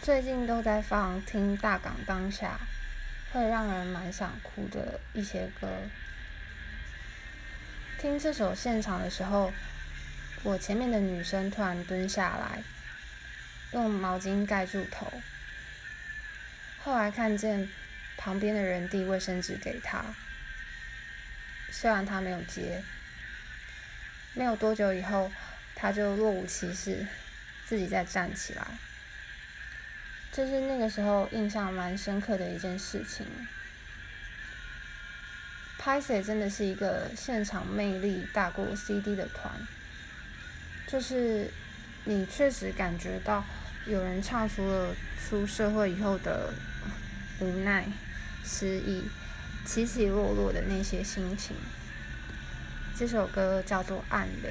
最近都在放《听大港当下》，会让人蛮想哭的一些歌。听这首现场的时候，我前面的女生突然蹲下来，用毛巾盖住头。后来看见旁边的人递卫生纸给她，虽然她没有接。没有多久以后，她就若无其事，自己再站起来。这是那个时候印象蛮深刻的一件事情。拍谢真的是一个现场魅力大过 CD 的团，就是你确实感觉到有人唱出了出社会以后的无奈、失意、起起落落的那些心情。这首歌叫做《暗流》。